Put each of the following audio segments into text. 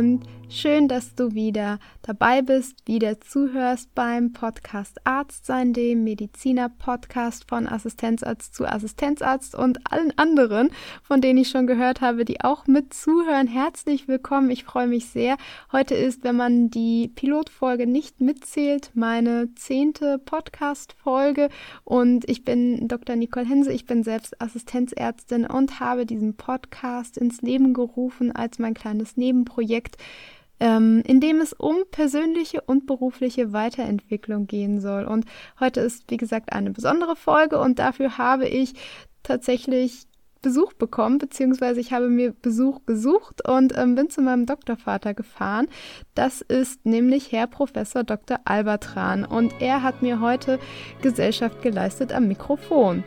und schön, dass du wieder dabei bist, wieder zuhörst beim Podcast Arzt sein, dem Mediziner-Podcast von Assistenzarzt zu Assistenzarzt und allen anderen, von denen ich schon gehört habe, die auch mit zuhören. Herzlich willkommen, ich freue mich sehr. Heute ist, wenn man die Pilotfolge nicht mitzählt, meine zehnte Podcast-Folge und ich bin Dr. Nicole Hense, ich bin selbst Assistenzärztin und habe diesen Podcast ins Leben gerufen als mein kleines Nebenprojekt, ähm, in dem es um persönliche und berufliche Weiterentwicklung gehen soll. Und heute ist, wie gesagt, eine besondere Folge und dafür habe ich tatsächlich Besuch bekommen, beziehungsweise ich habe mir Besuch gesucht und ähm, bin zu meinem Doktorvater gefahren. Das ist nämlich Herr Professor Dr. Albertran und er hat mir heute Gesellschaft geleistet am Mikrofon.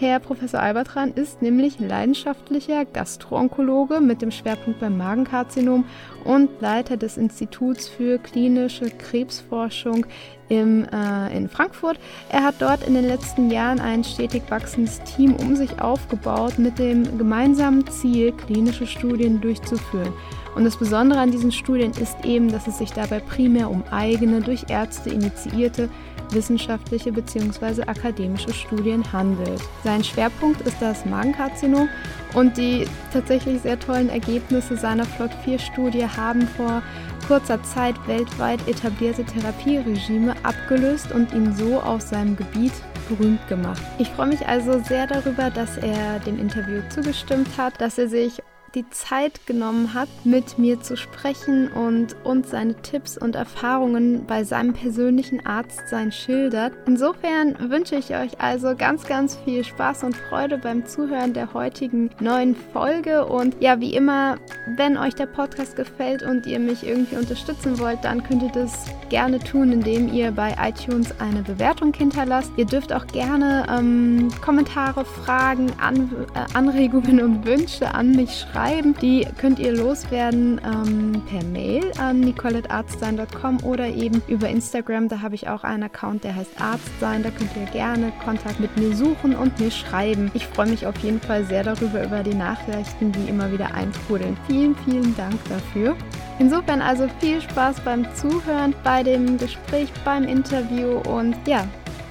Herr Professor Albertran ist nämlich leidenschaftlicher Gastroonkologe mit dem Schwerpunkt beim Magenkarzinom und Leiter des Instituts für klinische Krebsforschung im, äh, in Frankfurt. Er hat dort in den letzten Jahren ein stetig wachsendes Team um sich aufgebaut mit dem gemeinsamen Ziel, klinische Studien durchzuführen. Und das Besondere an diesen Studien ist eben, dass es sich dabei primär um eigene, durch Ärzte initiierte wissenschaftliche bzw. akademische Studien handelt. Sein Schwerpunkt ist das Magenkarzinom und die tatsächlich sehr tollen Ergebnisse seiner Flot-4-Studie haben vor kurzer Zeit weltweit etablierte Therapieregime abgelöst und ihn so auf seinem Gebiet berühmt gemacht. Ich freue mich also sehr darüber, dass er dem Interview zugestimmt hat, dass er sich die Zeit genommen hat, mit mir zu sprechen und uns seine Tipps und Erfahrungen bei seinem persönlichen Arztsein schildert. Insofern wünsche ich euch also ganz, ganz viel Spaß und Freude beim Zuhören der heutigen neuen Folge. Und ja, wie immer, wenn euch der Podcast gefällt und ihr mich irgendwie unterstützen wollt, dann könnt ihr das gerne tun, indem ihr bei iTunes eine Bewertung hinterlasst. Ihr dürft auch gerne ähm, Kommentare, Fragen, An äh, Anregungen und Wünsche an mich schreiben schreiben. Die könnt ihr loswerden ähm, per Mail an nicolettearztsein.com oder eben über Instagram. Da habe ich auch einen Account, der heißt Arztsein. Da könnt ihr gerne Kontakt mit mir suchen und mir schreiben. Ich freue mich auf jeden Fall sehr darüber, über die Nachrichten, die immer wieder eintrudeln. Vielen, vielen Dank dafür. Insofern also viel Spaß beim Zuhören, bei dem Gespräch, beim Interview und ja,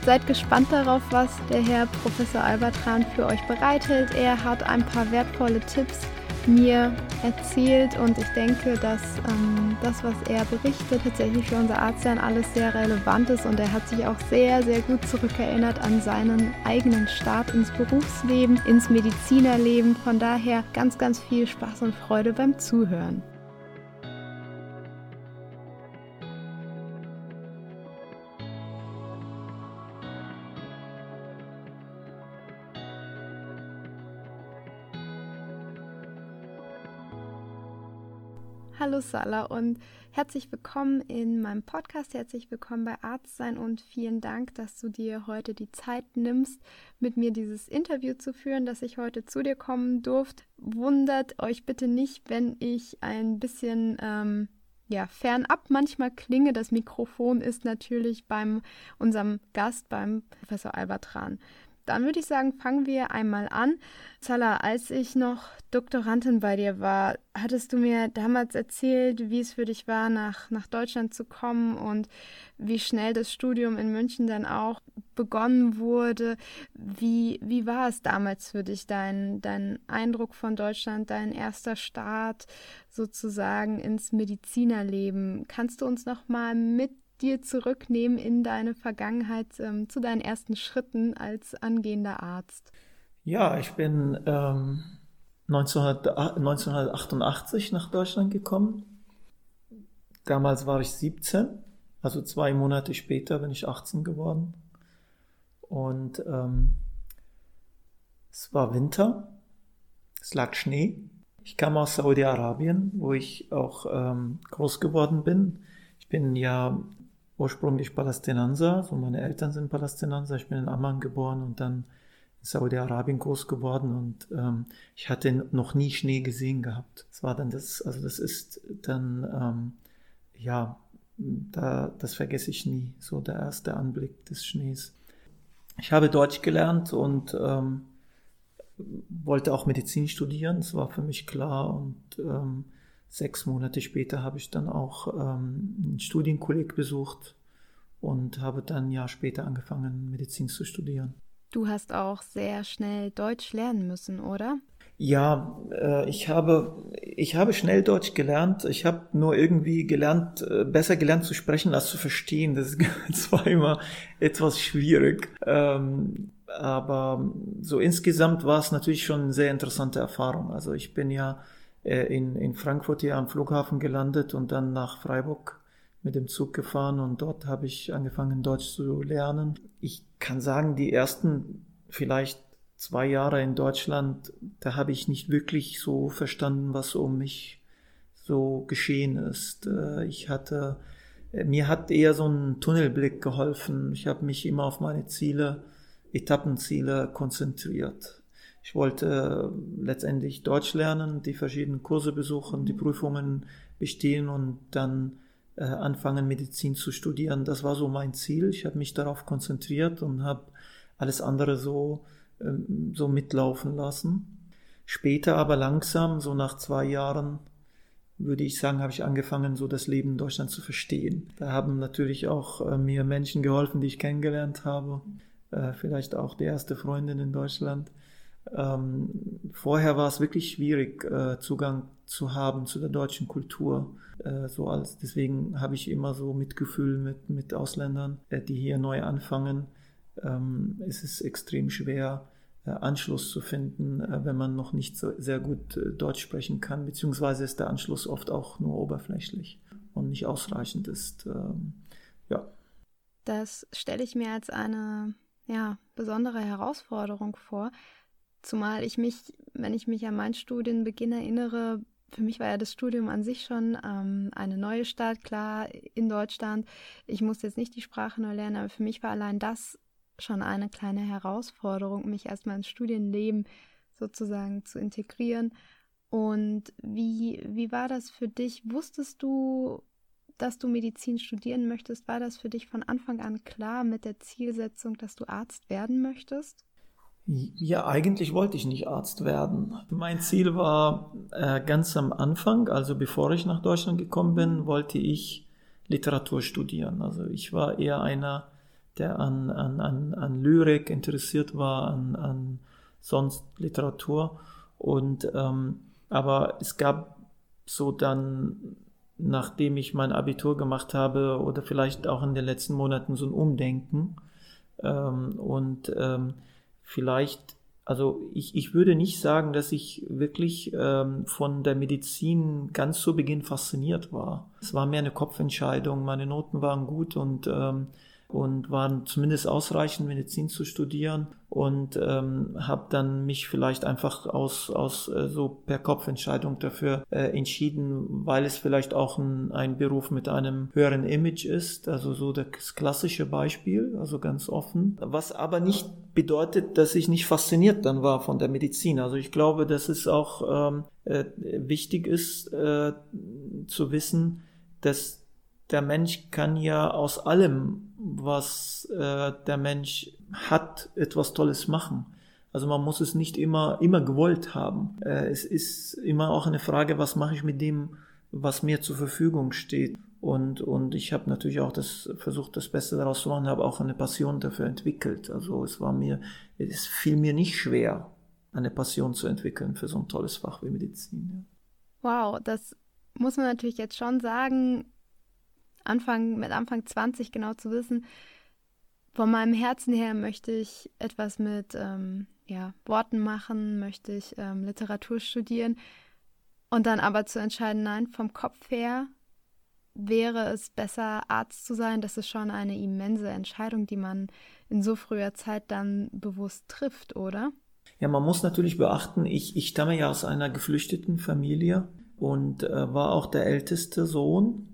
Seid gespannt darauf, was der Herr Professor Albertran für euch bereithält. Er hat ein paar wertvolle Tipps mir erzählt und ich denke, dass ähm, das, was er berichtet, tatsächlich für unser Arzt alles sehr relevant ist und er hat sich auch sehr, sehr gut zurückerinnert an seinen eigenen Start ins Berufsleben, ins Medizinerleben. Von daher ganz, ganz viel Spaß und Freude beim Zuhören. Hallo Sala und herzlich willkommen in meinem Podcast, herzlich willkommen bei Arzt sein und vielen Dank, dass du dir heute die Zeit nimmst, mit mir dieses Interview zu führen, dass ich heute zu dir kommen durfte. Wundert euch bitte nicht, wenn ich ein bisschen ähm, ja, fernab manchmal klinge. Das Mikrofon ist natürlich beim unserem Gast, beim Professor Albatran. Dann würde ich sagen, fangen wir einmal an. Zala, als ich noch Doktorandin bei dir war, hattest du mir damals erzählt, wie es für dich war, nach, nach Deutschland zu kommen und wie schnell das Studium in München dann auch begonnen wurde. Wie, wie war es damals für dich, dein, dein Eindruck von Deutschland, dein erster Start sozusagen ins Medizinerleben? Kannst du uns noch mal mit dir zurücknehmen in deine Vergangenheit ähm, zu deinen ersten Schritten als angehender Arzt? Ja, ich bin ähm, 1988 nach Deutschland gekommen. Damals war ich 17, also zwei Monate später bin ich 18 geworden. Und ähm, es war Winter, es lag Schnee. Ich kam aus Saudi-Arabien, wo ich auch ähm, groß geworden bin. Ich bin ja ursprünglich Palästinenser, so meine Eltern sind Palästinenser, ich bin in Amman geboren und dann in Saudi-Arabien groß geworden und ähm, ich hatte noch nie Schnee gesehen gehabt. Das war dann das, also das ist dann, ähm, ja, da, das vergesse ich nie, so der erste Anblick des Schnees. Ich habe Deutsch gelernt und ähm, wollte auch Medizin studieren, das war für mich klar und ähm, sechs Monate später habe ich dann auch ähm, einen Studienkolleg besucht und habe dann ein Jahr später angefangen, Medizin zu studieren. Du hast auch sehr schnell Deutsch lernen müssen, oder? Ja, äh, ich habe ich habe schnell Deutsch gelernt. Ich habe nur irgendwie gelernt, äh, besser gelernt zu sprechen als zu verstehen. Das, das war immer etwas schwierig. Ähm, aber so insgesamt war es natürlich schon eine sehr interessante Erfahrung. Also ich bin ja in, in Frankfurt hier am Flughafen gelandet und dann nach Freiburg mit dem Zug gefahren und dort habe ich angefangen Deutsch zu lernen. Ich kann sagen, die ersten vielleicht zwei Jahre in Deutschland, da habe ich nicht wirklich so verstanden, was um mich so geschehen ist. Äh, ich hatte, äh, mir hat eher so ein Tunnelblick geholfen. Ich habe mich immer auf meine Ziele, Etappenziele konzentriert. Ich wollte äh, letztendlich Deutsch lernen, die verschiedenen Kurse besuchen, die Prüfungen bestehen und dann anfangen, Medizin zu studieren. Das war so mein Ziel. Ich habe mich darauf konzentriert und habe alles andere so ähm, so mitlaufen lassen. Später aber langsam, so nach zwei Jahren, würde ich sagen, habe ich angefangen, so das Leben in Deutschland zu verstehen. Da haben natürlich auch äh, mir Menschen geholfen, die ich kennengelernt habe. Äh, vielleicht auch die erste Freundin in Deutschland. Ähm, vorher war es wirklich schwierig, äh, Zugang zu haben zu der deutschen Kultur. Äh, so als, deswegen habe ich immer so Mitgefühl mit, mit Ausländern, äh, die hier neu anfangen ähm, ist es extrem schwer, äh, Anschluss zu finden, äh, wenn man noch nicht so sehr gut äh, Deutsch sprechen kann, beziehungsweise ist der Anschluss oft auch nur oberflächlich und nicht ausreichend ist. Ähm, ja. Das stelle ich mir als eine ja, besondere Herausforderung vor, zumal ich mich, wenn ich mich an meinen Studienbeginn erinnere, für mich war ja das Studium an sich schon ähm, eine neue Stadt, klar, in Deutschland. Ich musste jetzt nicht die Sprache neu lernen, aber für mich war allein das schon eine kleine Herausforderung, mich erstmal ins Studienleben sozusagen zu integrieren. Und wie, wie war das für dich? Wusstest du, dass du Medizin studieren möchtest? War das für dich von Anfang an klar mit der Zielsetzung, dass du Arzt werden möchtest? Ja, eigentlich wollte ich nicht Arzt werden. Mein Ziel war äh, ganz am Anfang, also bevor ich nach Deutschland gekommen bin, wollte ich Literatur studieren. Also ich war eher einer, der an, an, an, an Lyrik interessiert war, an, an sonst Literatur. Und ähm, aber es gab so dann, nachdem ich mein Abitur gemacht habe oder vielleicht auch in den letzten Monaten so ein Umdenken ähm, und ähm, vielleicht also ich, ich würde nicht sagen, dass ich wirklich ähm, von der Medizin ganz zu Beginn fasziniert war. Es war mehr eine Kopfentscheidung. Meine Noten waren gut und ähm, und waren zumindest ausreichend, Medizin zu studieren und ähm, habe dann mich vielleicht einfach aus, aus äh, so per Kopfentscheidung dafür äh, entschieden, weil es vielleicht auch ein, ein Beruf mit einem höheren Image ist, also so das klassische Beispiel, also ganz offen, was aber nicht bedeutet, dass ich nicht fasziniert dann war von der Medizin. Also ich glaube, dass es auch ähm, äh, wichtig ist äh, zu wissen, dass der Mensch kann ja aus allem, was äh, der Mensch hat, etwas Tolles machen. Also man muss es nicht immer, immer gewollt haben. Äh, es ist immer auch eine Frage, was mache ich mit dem, was mir zur Verfügung steht. Und, und ich habe natürlich auch das versucht, das Beste daraus zu machen, habe auch eine Passion dafür entwickelt. Also es war mir, es fiel mir nicht schwer, eine Passion zu entwickeln für so ein tolles Fach wie Medizin. Ja. Wow, das muss man natürlich jetzt schon sagen, Anfang, mit Anfang 20 genau zu wissen, von meinem Herzen her möchte ich etwas mit ähm, ja, Worten machen, möchte ich ähm, Literatur studieren und dann aber zu entscheiden, nein, vom Kopf her wäre es besser, Arzt zu sein. Das ist schon eine immense Entscheidung, die man in so früher Zeit dann bewusst trifft, oder? Ja, man muss natürlich beachten, ich, ich stamme ja aus einer geflüchteten Familie und äh, war auch der älteste Sohn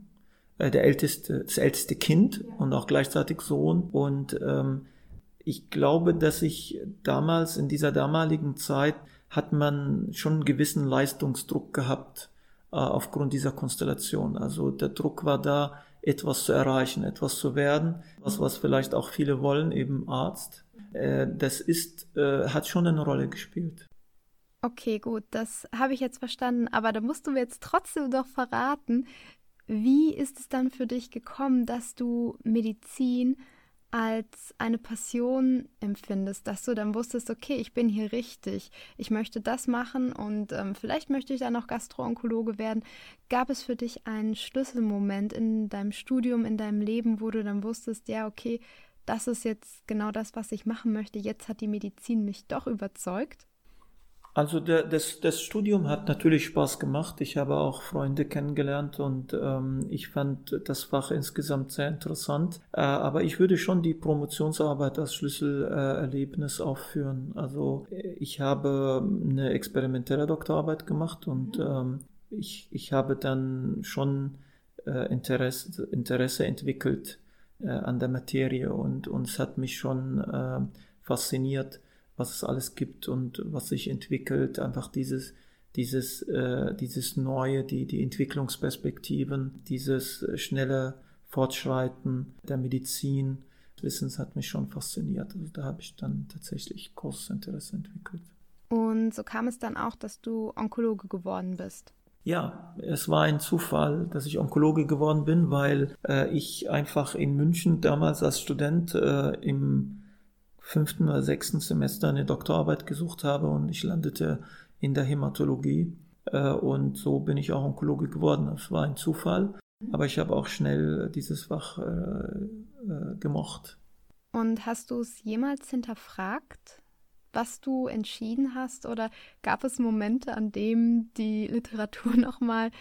äh, der älteste, das älteste Kind und auch gleichzeitig Sohn. Und ähm, ich glaube, dass ich damals, in dieser damaligen Zeit, hat man schon einen gewissen Leistungsdruck gehabt aufgrund dieser Konstellation. Also der Druck war da, etwas zu erreichen, etwas zu werden, was, was vielleicht auch viele wollen, eben Arzt. Äh, das ist, äh, hat schon eine Rolle gespielt. Okay, gut, das habe ich jetzt verstanden, aber da musst du mir jetzt trotzdem doch verraten, wie ist es dann für dich gekommen, dass du Medizin als eine Passion empfindest, dass du dann wusstest, okay, ich bin hier richtig, ich möchte das machen und ähm, vielleicht möchte ich dann noch Gastroonkologe werden. Gab es für dich einen Schlüsselmoment in deinem Studium, in deinem Leben, wo du dann wusstest, ja, okay, das ist jetzt genau das, was ich machen möchte, jetzt hat die Medizin mich doch überzeugt? Also der, das, das Studium hat natürlich Spaß gemacht. Ich habe auch Freunde kennengelernt und ähm, ich fand das Fach insgesamt sehr interessant. Äh, aber ich würde schon die Promotionsarbeit als Schlüsselerlebnis äh, aufführen. Also ich habe eine experimentelle Doktorarbeit gemacht und ähm, ich, ich habe dann schon äh, Interesse, Interesse entwickelt äh, an der Materie und, und es hat mich schon äh, fasziniert was es alles gibt und was sich entwickelt, einfach dieses, dieses, äh, dieses Neue, die, die Entwicklungsperspektiven, dieses schnelle Fortschreiten der Medizin, Wissens hat mich schon fasziniert. Also da habe ich dann tatsächlich großes Interesse entwickelt. Und so kam es dann auch, dass du Onkologe geworden bist. Ja, es war ein Zufall, dass ich Onkologe geworden bin, weil äh, ich einfach in München damals als Student äh, im fünften oder sechsten Semester eine Doktorarbeit gesucht habe und ich landete in der Hämatologie äh, und so bin ich auch Onkologe geworden. Das war ein Zufall, aber ich habe auch schnell dieses Fach äh, äh, gemocht. Und hast du es jemals hinterfragt, was du entschieden hast oder gab es Momente, an denen die Literatur nochmal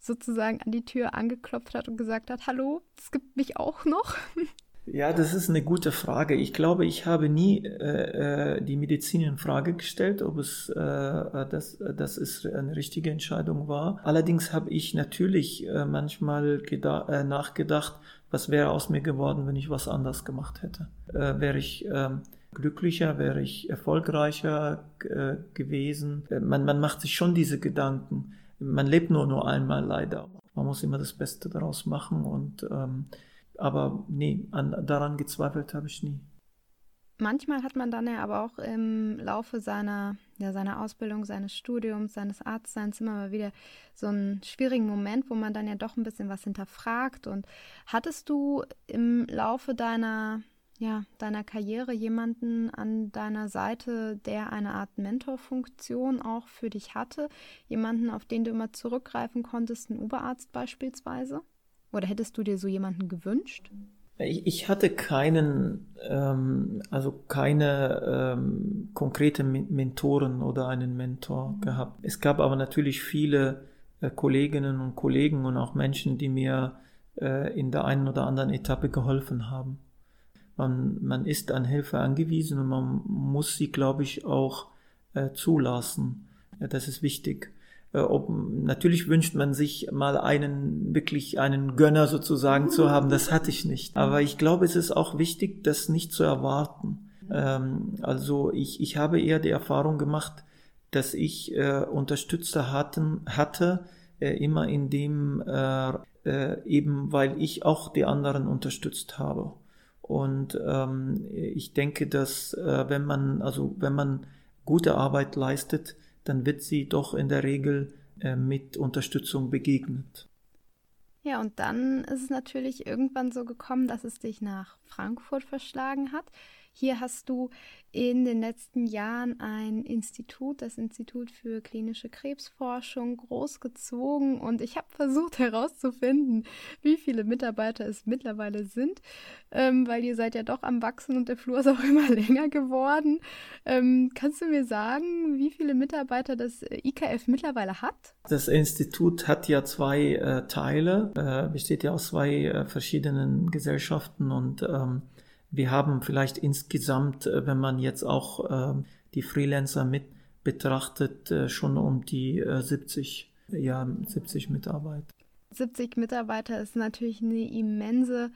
sozusagen an die Tür angeklopft hat und gesagt hat, hallo, es gibt mich auch noch? Ja, das ist eine gute Frage. Ich glaube, ich habe nie äh, äh, die Medizin in Frage gestellt, ob es äh, das, das ist eine richtige Entscheidung war. Allerdings habe ich natürlich äh, manchmal äh, nachgedacht, was wäre aus mir geworden, wenn ich was anders gemacht hätte. Äh, wäre ich äh, glücklicher, wäre ich erfolgreicher äh, gewesen. Äh, man, man macht sich schon diese Gedanken. Man lebt nur nur einmal leider. Man muss immer das Beste daraus machen und ähm, aber nee, an, daran gezweifelt habe ich nie. Manchmal hat man dann ja aber auch im Laufe seiner, ja, seiner Ausbildung, seines Studiums, seines Arztseins immer mal wieder so einen schwierigen Moment, wo man dann ja doch ein bisschen was hinterfragt. Und hattest du im Laufe deiner, ja, deiner Karriere jemanden an deiner Seite, der eine Art Mentorfunktion auch für dich hatte? Jemanden, auf den du immer zurückgreifen konntest, ein Oberarzt beispielsweise? Oder hättest du dir so jemanden gewünscht? Ich, ich hatte keinen, ähm, also keine ähm, konkrete Mentoren oder einen Mentor gehabt. Es gab aber natürlich viele äh, Kolleginnen und Kollegen und auch Menschen, die mir äh, in der einen oder anderen Etappe geholfen haben. Man, man ist an Hilfe angewiesen und man muss sie, glaube ich, auch äh, zulassen. Ja, das ist wichtig. Äh, ob, natürlich wünscht man sich mal einen, wirklich einen Gönner sozusagen zu haben. Das hatte ich nicht. Aber ich glaube, es ist auch wichtig, das nicht zu erwarten. Ähm, also ich, ich habe eher die Erfahrung gemacht, dass ich äh, Unterstützer hatten, hatte, äh, immer in dem, äh, äh, eben weil ich auch die anderen unterstützt habe. Und ähm, ich denke, dass äh, wenn man, also wenn man gute Arbeit leistet, dann wird sie doch in der Regel äh, mit Unterstützung begegnet. Ja, und dann ist es natürlich irgendwann so gekommen, dass es dich nach Frankfurt verschlagen hat. Hier hast du in den letzten Jahren ein Institut, das Institut für klinische Krebsforschung, großgezogen und ich habe versucht herauszufinden, wie viele Mitarbeiter es mittlerweile sind, ähm, weil ihr seid ja doch am Wachsen und der Flur ist auch immer länger geworden. Ähm, kannst du mir sagen, wie viele Mitarbeiter das IKF mittlerweile hat? Das Institut hat ja zwei äh, Teile, äh, besteht ja aus zwei äh, verschiedenen Gesellschaften und ähm, wir haben vielleicht insgesamt, äh, wenn man jetzt auch ähm, die Freelancer mit betrachtet, äh, schon um die 70, äh, ja, 70 Mitarbeiter. 70 Mitarbeiter ist natürlich eine immense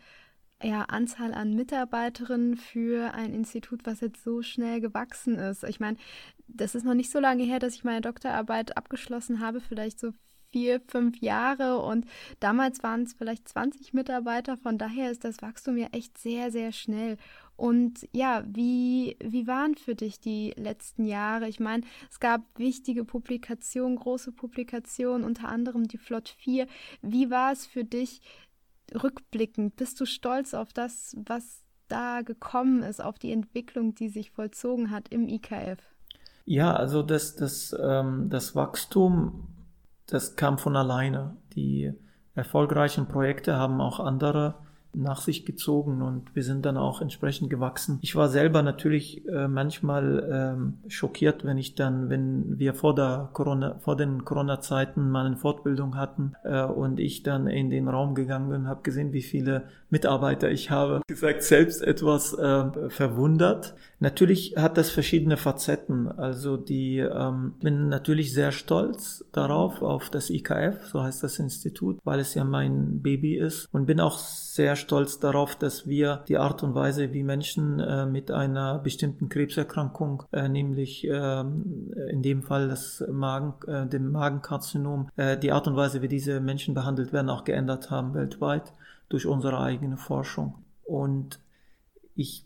ja, Anzahl an Mitarbeiterinnen für ein Institut, was jetzt so schnell gewachsen ist. Ich meine, das ist noch nicht so lange her, dass ich meine Doktorarbeit abgeschlossen habe, vielleicht so vier, fünf Jahre und damals waren es vielleicht 20 Mitarbeiter. Von daher ist das Wachstum ja echt sehr, sehr schnell. Und ja, wie, wie waren für dich die letzten Jahre? Ich meine, es gab wichtige Publikationen, große Publikationen, unter anderem die Flot 4. Wie war es für dich rückblickend? Bist du stolz auf das, was da gekommen ist, auf die Entwicklung, die sich vollzogen hat im IKF? Ja, also das, das, ähm, das Wachstum, das kam von alleine. Die erfolgreichen Projekte haben auch andere nach sich gezogen und wir sind dann auch entsprechend gewachsen. Ich war selber natürlich äh, manchmal ähm, schockiert, wenn ich dann, wenn wir vor der Corona, vor den Corona-Zeiten mal eine Fortbildung hatten äh, und ich dann in den Raum gegangen bin, habe gesehen, wie viele Mitarbeiter ich habe. Gesagt, selbst etwas äh, verwundert. Natürlich hat das verschiedene Facetten. Also die ähm, bin natürlich sehr stolz darauf auf das IKF, so heißt das Institut, weil es ja mein Baby ist und bin auch sehr stolz darauf, dass wir die Art und Weise, wie Menschen äh, mit einer bestimmten Krebserkrankung, äh, nämlich äh, in dem Fall das Magen, äh, dem Magenkarzinom, äh, die Art und Weise, wie diese Menschen behandelt werden, auch geändert haben weltweit durch unsere eigene Forschung. Und ich,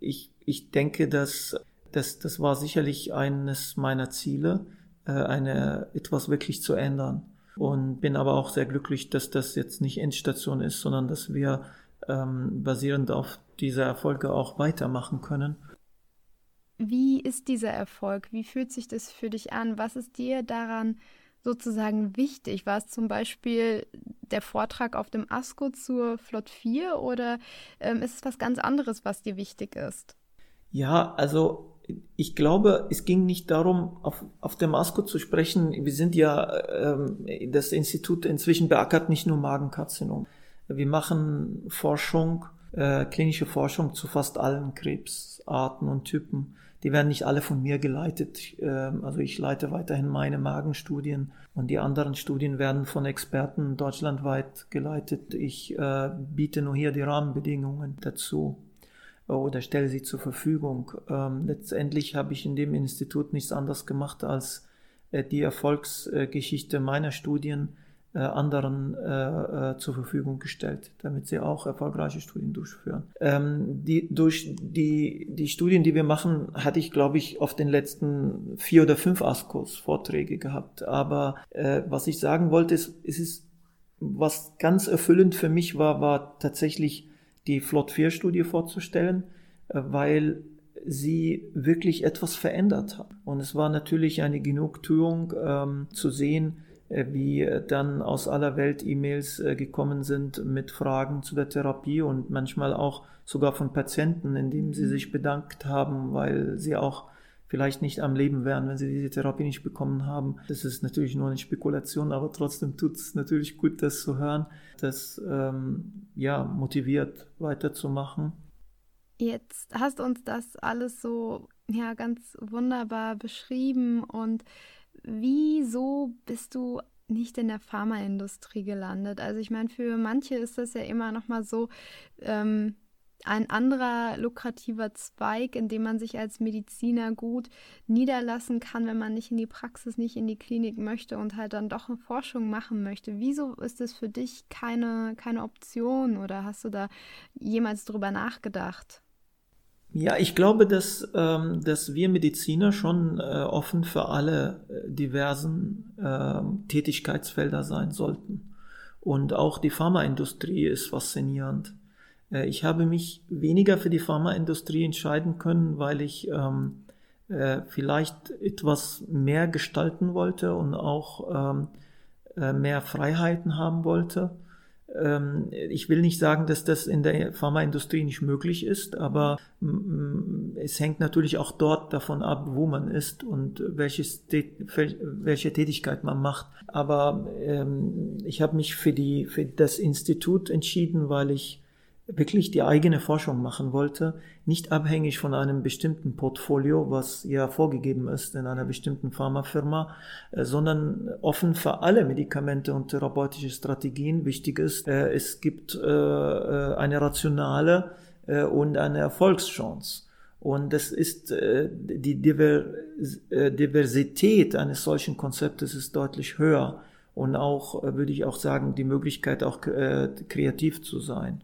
ich, ich denke, dass, dass das war sicherlich eines meiner Ziele, äh, eine, etwas wirklich zu ändern und bin aber auch sehr glücklich, dass das jetzt nicht Endstation ist, sondern dass wir ähm, basierend auf dieser Erfolge auch weitermachen können. Wie ist dieser Erfolg? Wie fühlt sich das für dich an? Was ist dir daran sozusagen wichtig? War es zum Beispiel der Vortrag auf dem ASCO zur Flot 4 oder ähm, ist es was ganz anderes, was dir wichtig ist? Ja, also ich glaube, es ging nicht darum, auf, auf der Masko zu sprechen. Wir sind ja, ähm, das Institut inzwischen beackert nicht nur Magenkarzinom. Wir machen Forschung, äh, klinische Forschung zu fast allen Krebsarten und Typen. Die werden nicht alle von mir geleitet. Ähm, also ich leite weiterhin meine Magenstudien und die anderen Studien werden von Experten deutschlandweit geleitet. Ich äh, biete nur hier die Rahmenbedingungen dazu oder stelle sie zur Verfügung. Ähm, letztendlich habe ich in dem Institut nichts anderes gemacht, als äh, die Erfolgsgeschichte meiner Studien äh, anderen äh, äh, zur Verfügung gestellt, damit sie auch erfolgreiche Studien durchführen. Ähm, die, durch die, die Studien, die wir machen, hatte ich, glaube ich, auf den letzten vier oder fünf ASCOs Vorträge gehabt. Aber äh, was ich sagen wollte, ist, es ist, was ganz erfüllend für mich war, war tatsächlich die Flot 4 Studie vorzustellen, äh, weil sie wirklich etwas verändert hat. Und es war natürlich eine Genugtuung ähm, zu sehen, äh, wie dann aus aller Welt E-Mails äh, gekommen sind mit Fragen zu der Therapie und manchmal auch sogar von Patienten, indem sie sich bedankt haben, weil sie auch vielleicht nicht am Leben wären, wenn sie diese Therapie nicht bekommen haben. Das ist natürlich nur eine Spekulation, aber trotzdem tut es natürlich gut, das zu hören. Das ähm, ja motiviert weiterzumachen. Jetzt hast du uns das alles so ja ganz wunderbar beschrieben und wieso bist du nicht in der Pharmaindustrie gelandet? Also ich meine, für manche ist das ja immer noch mal so, ähm, ein anderer lukrativer Zweig, in dem man sich als Mediziner gut niederlassen kann, wenn man nicht in die Praxis, nicht in die Klinik möchte und halt dann doch eine Forschung machen möchte. Wieso ist das für dich keine, keine Option oder hast du da jemals drüber nachgedacht? Ja, ich glaube, dass, ähm, dass wir Mediziner schon äh, offen für alle äh, diversen äh, Tätigkeitsfelder sein sollten. Und auch die Pharmaindustrie ist faszinierend. Äh, ich habe mich weniger für die Pharmaindustrie entscheiden können, weil ich ähm, äh, vielleicht etwas mehr gestalten wollte und auch ähm, äh, mehr Freiheiten haben wollte. Ähm, ich will nicht sagen, dass das in der Pharmaindustrie nicht möglich ist, aber es hängt natürlich auch dort davon ab, wo man ist und welches, welche Tätigkeit man macht. Aber ähm, ich habe mich für, die, für das Institut entschieden, weil ich wirklich die eigene Forschung machen wollte, nicht abhängig von einem bestimmten Portfolio, was ja vorgegeben ist in einer bestimmten Pharmafirma, äh, sondern offen für alle Medikamente und therapeutische Strategien. Wichtig ist, äh, es gibt äh, eine rationale und eine Erfolgschance. Und das ist die Diversität eines solchen Konzeptes ist deutlich höher und auch, würde ich auch sagen, die Möglichkeit auch kreativ zu sein.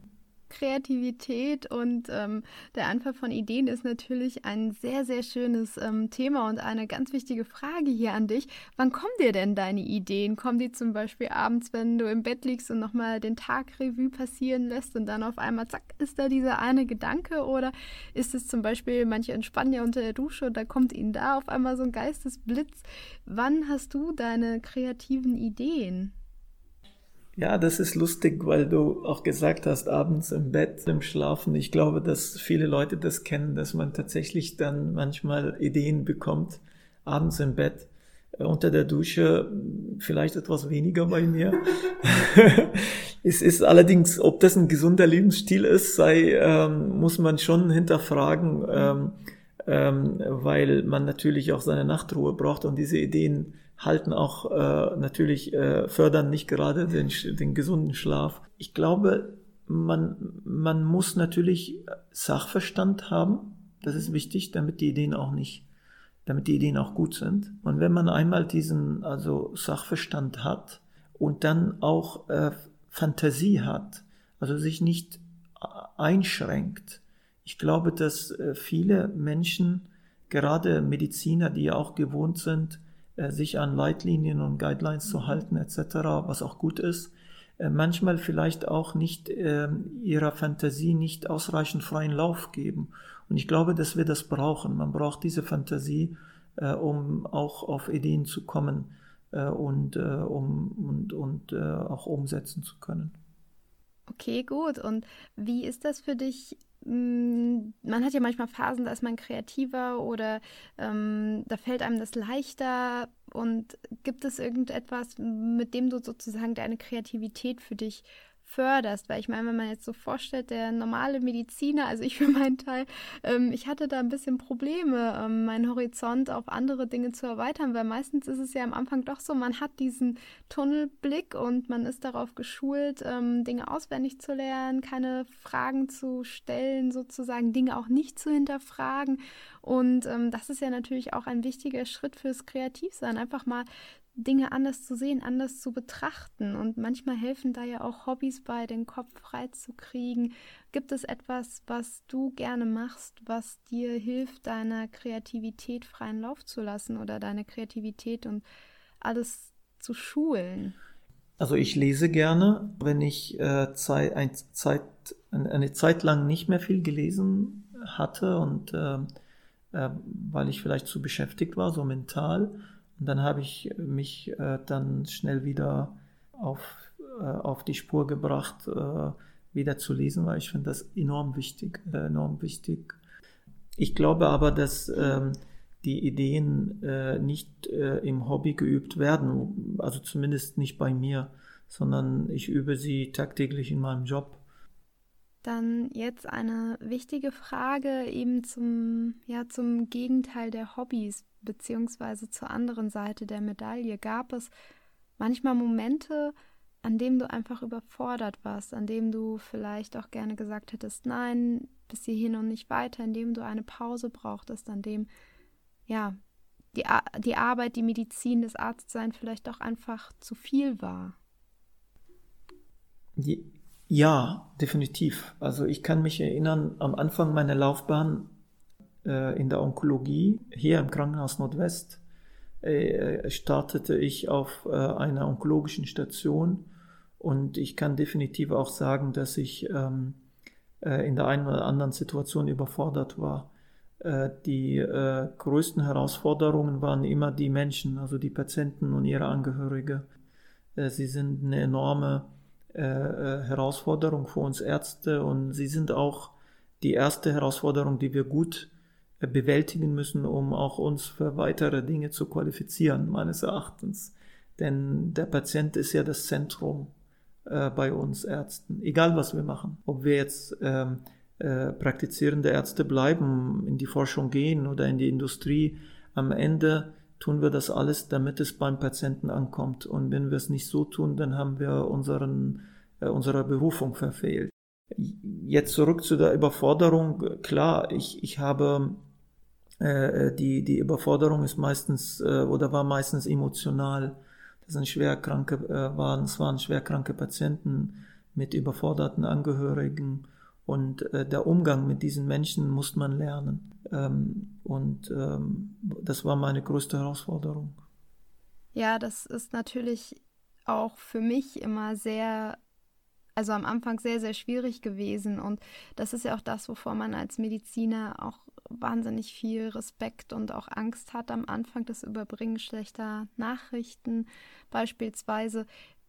Kreativität und ähm, der Anfall von Ideen ist natürlich ein sehr, sehr schönes ähm, Thema und eine ganz wichtige Frage hier an dich. Wann kommen dir denn deine Ideen? Kommen die zum Beispiel abends, wenn du im Bett liegst und nochmal den Tag Revue passieren lässt und dann auf einmal, zack, ist da dieser eine Gedanke? Oder ist es zum Beispiel, manche entspannen ja unter der Dusche und da kommt ihnen da auf einmal so ein Geistesblitz? Wann hast du deine kreativen Ideen? Ja, das ist lustig, weil du auch gesagt hast, abends im Bett, im Schlafen. Ich glaube, dass viele Leute das kennen, dass man tatsächlich dann manchmal Ideen bekommt, abends im Bett, äh, unter der Dusche, vielleicht etwas weniger bei mir. es ist allerdings, ob das ein gesunder Lebensstil ist, sei, ähm, muss man schon hinterfragen, ähm, ähm, weil man natürlich auch seine Nachtruhe braucht und diese Ideen halten auch äh, natürlich, äh, fördern nicht gerade den, den gesunden Schlaf. Ich glaube, man, man muss natürlich Sachverstand haben. Das ist wichtig, damit die Ideen auch nicht, damit die Ideen auch gut sind. Und wenn man einmal diesen, also Sachverstand hat und dann auch äh, Fantasie hat, also sich nicht einschränkt. Ich glaube, dass äh, viele Menschen, gerade Mediziner, die ja auch gewohnt sind, sich an Leitlinien und Guidelines zu halten etc., was auch gut ist, äh, manchmal vielleicht auch nicht äh, ihrer Fantasie nicht ausreichend freien Lauf geben. Und ich glaube, dass wir das brauchen. Man braucht diese Fantasie, äh, um auch auf Ideen zu kommen äh, und, äh, um, und, und auch umsetzen zu können. Okay, gut. Und wie ist das für dich man hat ja manchmal Phasen, da ist man kreativer oder ähm, da fällt einem das leichter. Und gibt es irgendetwas, mit dem du sozusagen deine Kreativität für dich förderst. Weil ich meine, wenn man jetzt so vorstellt, der normale Mediziner, also ich für meinen Teil, ähm, ich hatte da ein bisschen Probleme, ähm, meinen Horizont auf andere Dinge zu erweitern, weil meistens ist es ja am Anfang doch so, man hat diesen Tunnelblick und man ist darauf geschult, ähm, Dinge auswendig zu lernen, keine Fragen zu stellen, sozusagen Dinge auch nicht zu hinterfragen. Und ähm, das ist ja natürlich auch ein wichtiger Schritt fürs Kreativsein, einfach mal Dinge anders zu sehen, anders zu betrachten. Und manchmal helfen da ja auch Hobbys bei, den Kopf frei zu kriegen. Gibt es etwas, was du gerne machst, was dir hilft, deiner Kreativität freien Lauf zu lassen oder deine Kreativität und alles zu schulen? Also ich lese gerne, wenn ich äh, Zeit, ein, Zeit, eine Zeit lang nicht mehr viel gelesen hatte und äh, äh, weil ich vielleicht zu beschäftigt war, so mental, und dann habe ich mich äh, dann schnell wieder auf, äh, auf die Spur gebracht, äh, wieder zu lesen, weil ich finde das enorm wichtig, äh, enorm wichtig. Ich glaube aber, dass ähm, die Ideen äh, nicht äh, im Hobby geübt werden, also zumindest nicht bei mir, sondern ich übe sie tagtäglich in meinem Job. Dann jetzt eine wichtige Frage eben zum, ja, zum Gegenteil der Hobbys beziehungsweise zur anderen Seite der Medaille. Gab es manchmal Momente, an dem du einfach überfordert warst, an dem du vielleicht auch gerne gesagt hättest, nein, bis hierhin und nicht weiter, in dem du eine Pause brauchtest, an dem, ja, die, die Arbeit, die Medizin, das Arztsein vielleicht auch einfach zu viel war? Ja, definitiv. Also ich kann mich erinnern, am Anfang meiner Laufbahn in der Onkologie hier im Krankenhaus Nordwest äh, startete ich auf äh, einer onkologischen Station und ich kann definitiv auch sagen, dass ich ähm, äh, in der einen oder anderen Situation überfordert war. Äh, die äh, größten Herausforderungen waren immer die Menschen, also die Patienten und ihre Angehörige. sie sind eine enorme äh, äh, Herausforderung für uns Ärzte und sie sind auch die erste Herausforderung, die wir gut äh, bewältigen müssen, um auch uns für weitere Dinge zu qualifizieren, meines Erachtens. Denn der Patient ist ja das Zentrum äh, bei uns Ärzten, egal was wir machen. Ob wir jetzt ähm, äh, praktizierende Ärzte bleiben, in die Forschung gehen oder in die Industrie, am Ende tun wir das alles, damit es beim Patienten ankommt. Und wenn wir es nicht so tun, dann haben wir unseren, äh, unsere Berufung verfehlt. Jetzt zurück zu der Überforderung. Klar, ich, ich habe äh, die, die Überforderung ist meistens äh, oder war meistens emotional. Das sind schwerkranke, äh, waren, es waren schwerkranke Patienten mit überforderten Angehörigen und äh, der Umgang mit diesen Menschen muss man lernen. Ähm, und ähm, das war meine größte Herausforderung. Ja, das ist natürlich auch für mich immer sehr also am Anfang sehr, sehr schwierig gewesen. Und das ist ja auch das, wovor man als Mediziner auch wahnsinnig viel Respekt und auch Angst hat am Anfang, das Überbringen schlechter Nachrichten beispielsweise.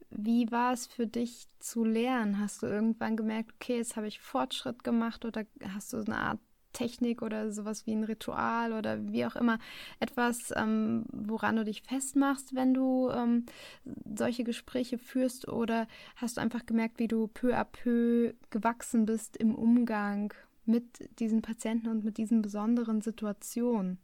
Wie war es für dich zu lernen? Hast du irgendwann gemerkt, okay, jetzt habe ich Fortschritt gemacht oder hast du eine Art Technik oder sowas wie ein Ritual oder wie auch immer etwas, ähm, woran du dich festmachst, wenn du ähm, solche Gespräche führst oder hast du einfach gemerkt, wie du peu à peu gewachsen bist im Umgang mit diesen Patienten und mit diesen besonderen Situationen?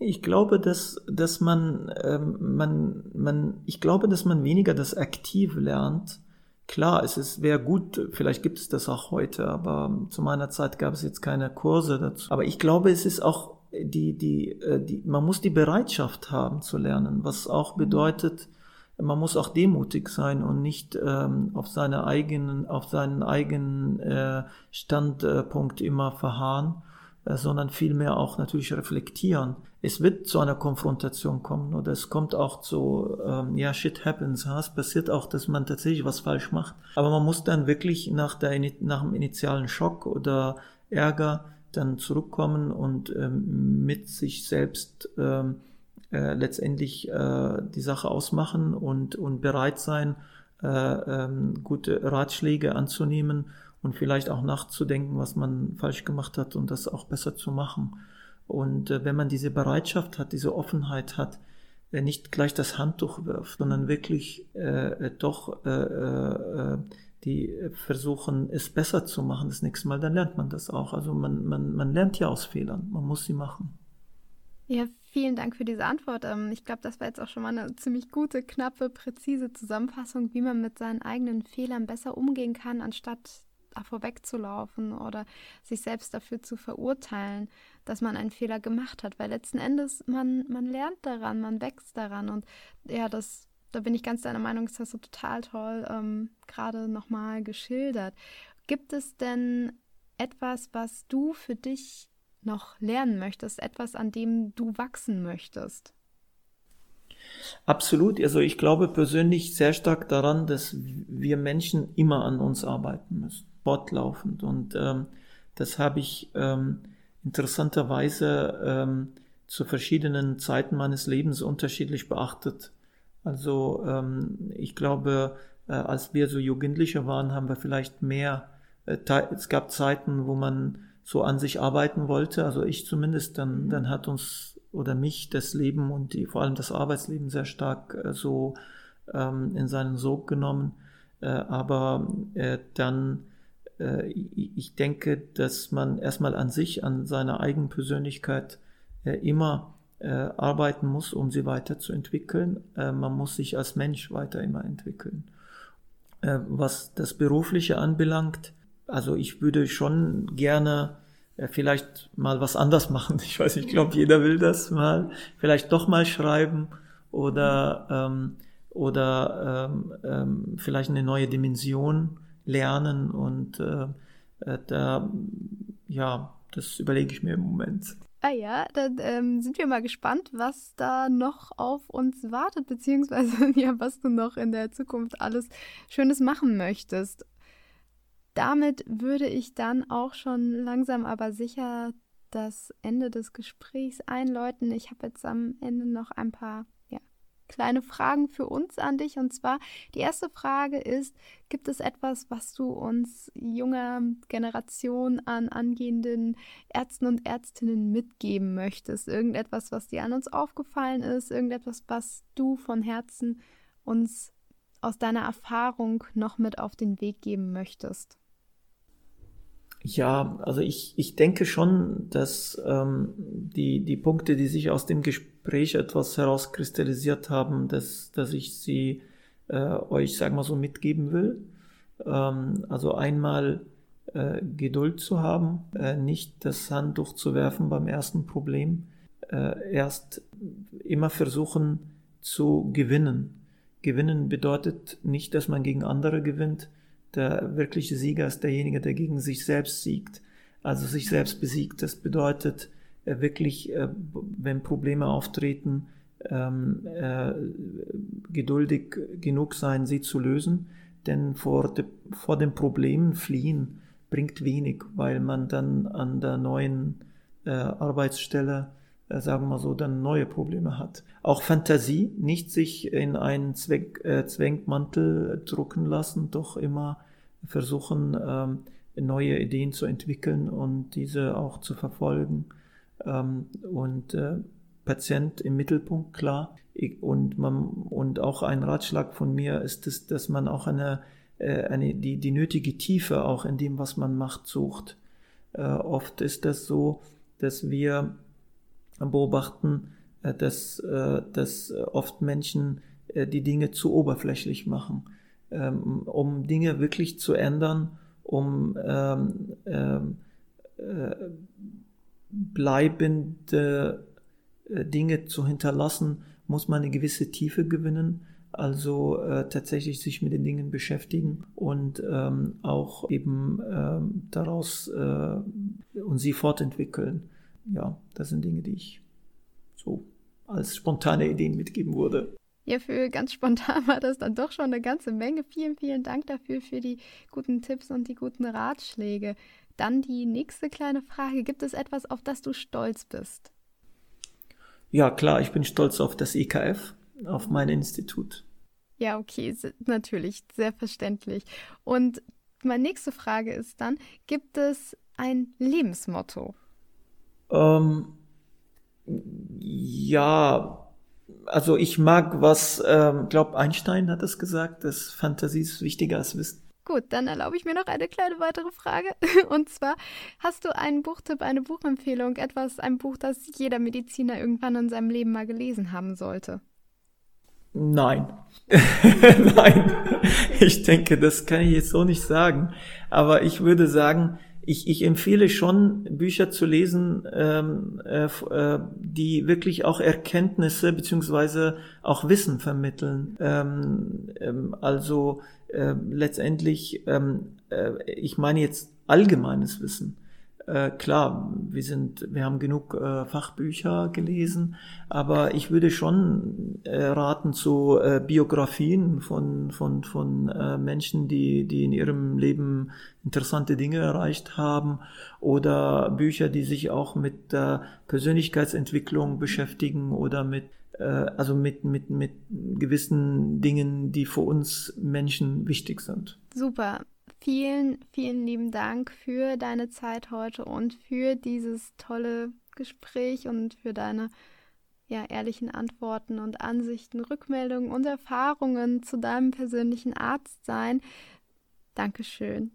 Ich glaube, dass, dass man, ähm, man, man, ich glaube, dass man weniger das aktiv lernt, Klar, es ist, wäre gut, vielleicht gibt es das auch heute, aber zu meiner Zeit gab es jetzt keine Kurse dazu. Aber ich glaube, es ist auch die, die, äh, die, man muss die Bereitschaft haben zu lernen, was auch mhm. bedeutet, man muss auch demutig sein und nicht ähm, auf seine eigenen, auf seinen eigenen äh, Standpunkt immer verharren, äh, sondern vielmehr auch natürlich reflektieren. Es wird zu einer Konfrontation kommen oder es kommt auch zu, ähm, ja, shit happens. Ja? Es passiert auch, dass man tatsächlich was falsch macht. Aber man muss dann wirklich nach, der, nach dem initialen Schock oder Ärger dann zurückkommen und ähm, mit sich selbst ähm, äh, letztendlich äh, die Sache ausmachen und, und bereit sein, äh, ähm, gute Ratschläge anzunehmen und vielleicht auch nachzudenken, was man falsch gemacht hat und das auch besser zu machen. Und äh, wenn man diese Bereitschaft hat, diese Offenheit hat, äh, nicht gleich das Handtuch wirft, sondern wirklich äh, äh doch äh, äh, die versuchen, es besser zu machen das nächste Mal, dann lernt man das auch. Also man, man, man lernt ja aus Fehlern, man muss sie machen. Ja, vielen Dank für diese Antwort. Ähm, ich glaube, das war jetzt auch schon mal eine ziemlich gute, knappe, präzise Zusammenfassung, wie man mit seinen eigenen Fehlern besser umgehen kann, anstatt davor wegzulaufen oder sich selbst dafür zu verurteilen, dass man einen Fehler gemacht hat. Weil letzten Endes, man, man lernt daran, man wächst daran. Und ja, das, da bin ich ganz deiner Meinung, ist das so total toll, ähm, gerade nochmal geschildert. Gibt es denn etwas, was du für dich noch lernen möchtest, etwas, an dem du wachsen möchtest? Absolut. Also ich glaube persönlich sehr stark daran, dass wir Menschen immer an uns arbeiten müssen fortlaufend. Und ähm, das habe ich ähm, interessanterweise ähm, zu verschiedenen Zeiten meines Lebens unterschiedlich beachtet. Also ähm, ich glaube, äh, als wir so Jugendliche waren, haben wir vielleicht mehr, äh, es gab Zeiten, wo man so an sich arbeiten wollte, also ich zumindest, dann, mhm. dann hat uns oder mich das Leben und die, vor allem das Arbeitsleben sehr stark äh, so ähm, in seinen Sog genommen. Äh, aber äh, dann äh, ich denke, dass man erstmal an sich, an seiner eigenen Persönlichkeit äh, immer äh, arbeiten muss, um sie weiterzuentwickeln. man muss sich als Mensch weiter immer entwickeln. was das Berufliche anbelangt, also ich würde schon gerne vielleicht mal was anders machen. Ich weiß, ich glaube, jeder will das mal. Vielleicht doch mal schreiben oder, ähm, oder ähm, ähm, vielleicht eine neue Dimension lernen und äh, äh, da, ja, das überlege ich mir im Moment. Ah ja, dann ähm, sind wir mal gespannt, was da noch auf uns wartet, beziehungsweise ja, was du noch in der Zukunft alles Schönes machen möchtest. Damit würde ich dann auch schon langsam aber sicher das Ende des Gesprächs einläuten. Ich habe jetzt am Ende noch ein paar kleine Fragen für uns an dich. Und zwar, die erste Frage ist, gibt es etwas, was du uns junger Generation an angehenden Ärzten und Ärztinnen mitgeben möchtest? Irgendetwas, was dir an uns aufgefallen ist? Irgendetwas, was du von Herzen uns aus deiner Erfahrung noch mit auf den Weg geben möchtest? Ja, also ich, ich denke schon, dass ähm, die, die Punkte, die sich aus dem Gespräch etwas herauskristallisiert haben, dass, dass ich sie äh, euch, sagen wir so, mitgeben will. Ähm, also einmal äh, Geduld zu haben, äh, nicht das Handtuch zu werfen beim ersten Problem, äh, erst immer versuchen zu gewinnen. Gewinnen bedeutet nicht, dass man gegen andere gewinnt. Der wirkliche Sieger ist derjenige, der gegen sich selbst siegt, also sich selbst besiegt. Das bedeutet äh, wirklich, äh, wenn Probleme auftreten, ähm, äh, geduldig genug sein, sie zu lösen. Denn vor, de, vor den Problemen fliehen bringt wenig, weil man dann an der neuen äh, Arbeitsstelle, sagen wir so, dann neue Probleme hat. Auch Fantasie, nicht sich in einen Zweck, äh, Zwängmantel drucken lassen, doch immer versuchen, ähm, neue Ideen zu entwickeln und diese auch zu verfolgen. Ähm, und äh, Patient im Mittelpunkt, klar. Und, man, und auch ein Ratschlag von mir ist es, dass man auch eine, äh, eine, die, die nötige Tiefe auch in dem, was man macht, sucht. Äh, oft ist das so, dass wir beobachten, äh, dass, dass oft Menschen die Dinge zu oberflächlich machen. Ähm, um Dinge wirklich zu ändern, um ähm, ähm, bleibende äh, Dinge zu hinterlassen, muss man eine gewisse Tiefe gewinnen, also äh, tatsächlich sich mit den Dingen beschäftigen und ähm, auch eben ähm, daraus äh, und sie fortentwickeln. Ja, das sind Dinge, die ich so als spontane Ideen mitgeben würde. Ja, für ganz spontan war das dann doch schon eine ganze Menge. Vielen, vielen Dank dafür, für die guten Tipps und die guten Ratschläge. Dann die nächste kleine Frage. Gibt es etwas, auf das du stolz bist? Ja, klar, ich bin stolz auf das IKF, auf mein Institut. Ja, okay, natürlich, sehr verständlich. Und meine nächste Frage ist dann, gibt es ein Lebensmotto? Ähm, ja, also ich mag was, ähm, glaube Einstein hat es gesagt, dass Fantasie ist wichtiger als Wissen. Gut, dann erlaube ich mir noch eine kleine weitere Frage. Und zwar, hast du einen Buchtipp, eine Buchempfehlung, etwas, ein Buch, das jeder Mediziner irgendwann in seinem Leben mal gelesen haben sollte? Nein. Nein. Ich denke, das kann ich jetzt so nicht sagen. Aber ich würde sagen, ich, ich empfehle schon, Bücher zu lesen, ähm, äh, äh, die wirklich auch Erkenntnisse beziehungsweise auch Wissen vermitteln. Ähm, ähm, also äh, letztendlich, ähm, äh, ich meine jetzt allgemeines Wissen. Äh, klar, wir sind, wir haben genug äh, Fachbücher gelesen, aber ich würde schon äh, raten zu äh, Biografien von von von äh, Menschen, die die in ihrem Leben interessante Dinge erreicht haben oder Bücher, die sich auch mit der Persönlichkeitsentwicklung beschäftigen oder mit äh, also mit mit mit gewissen Dingen, die für uns Menschen wichtig sind. Super. Vielen, vielen lieben Dank für deine Zeit heute und für dieses tolle Gespräch und für deine ja, ehrlichen Antworten und Ansichten, Rückmeldungen und Erfahrungen zu deinem persönlichen Arztsein. Dankeschön.